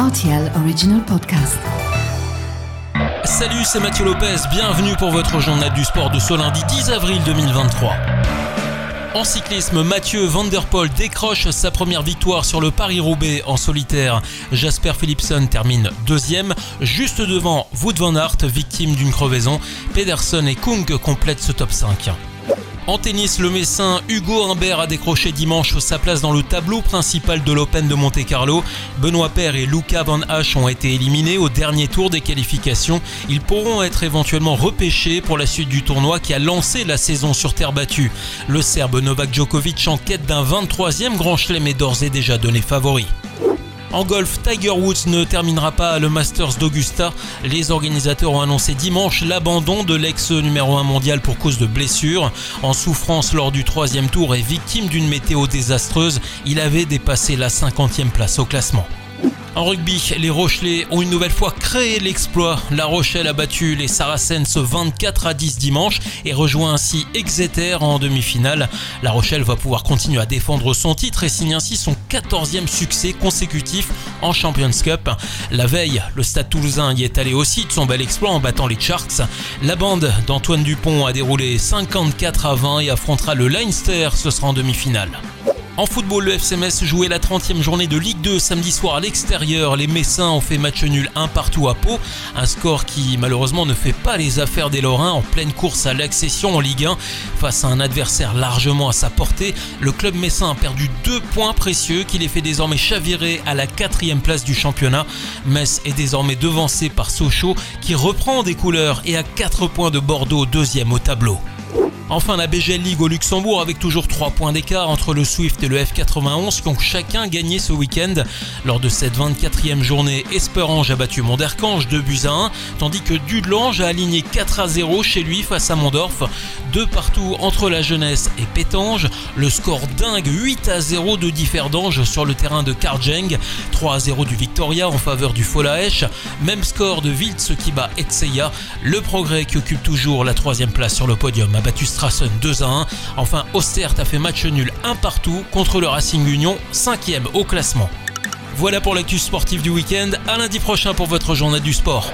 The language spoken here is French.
RTL Original Podcast. Salut, c'est Mathieu Lopez, bienvenue pour votre journal du sport de ce lundi 10 avril 2023. En cyclisme, Mathieu Van Der Poel décroche sa première victoire sur le Paris-Roubaix en solitaire. Jasper Philipsen termine deuxième, juste devant Wout van Aert, victime d'une crevaison. Pedersen et Kung complètent ce top 5. En tennis, le Messin Hugo Humbert a décroché dimanche sa place dans le tableau principal de l'Open de Monte-Carlo. Benoît Paire et Luca Van Hache ont été éliminés au dernier tour des qualifications. Ils pourront être éventuellement repêchés pour la suite du tournoi qui a lancé la saison sur terre battue. Le Serbe Novak Djokovic en quête d'un 23e grand chelem est d'ores et déjà donné favori. En golf, Tiger Woods ne terminera pas le Masters d'Augusta. Les organisateurs ont annoncé dimanche l'abandon de l'ex numéro 1 mondial pour cause de blessure. En souffrance lors du troisième tour et victime d'une météo désastreuse, il avait dépassé la 50e place au classement. En rugby, les Rochelais ont une nouvelle fois créé l'exploit. La Rochelle a battu les Saracens 24 à 10 dimanche et rejoint ainsi Exeter en demi-finale. La Rochelle va pouvoir continuer à défendre son titre et signe ainsi son 14e succès consécutif en Champions Cup. La veille, le Stade toulousain y est allé aussi de son bel exploit en battant les Sharks. La bande d'Antoine Dupont a déroulé 54 à 20 et affrontera le Leinster, ce sera en demi-finale. En football, le FCMS jouait la 30e journée de Ligue 2 samedi soir à l'extérieur. Les Messins ont fait match nul un partout à Pau. Un score qui malheureusement ne fait pas les affaires des Lorrains en pleine course à l'accession en Ligue 1. Face à un adversaire largement à sa portée, le club messin a perdu deux points précieux qui les fait désormais chavirer à la quatrième place du championnat. Metz est désormais devancé par Sochaux qui reprend des couleurs et à 4 points de Bordeaux deuxième au tableau. Enfin, la BGL League au Luxembourg avec toujours 3 points d'écart entre le Swift et le F91 qui ont chacun gagné ce week-end. Lors de cette 24e journée, Esperange a battu Mondercange 2 buts à 1, tandis que Dudelange a aligné 4 à 0 chez lui face à Mondorf. Deux partout entre la jeunesse et Pétange. Le score dingue 8 à 0 de Differdange sur le terrain de Karjeng. 3 à 0 du Victoria en faveur du Folaesh. Même score de Wiltz qui bat Etseya. Le progrès qui occupe toujours la troisième place sur le podium a battu 2 à 1. Enfin, Ostert a fait match nul un partout contre le Racing Union, 5ème au classement. Voilà pour l'actu sportif du week-end. À lundi prochain pour votre journée du sport.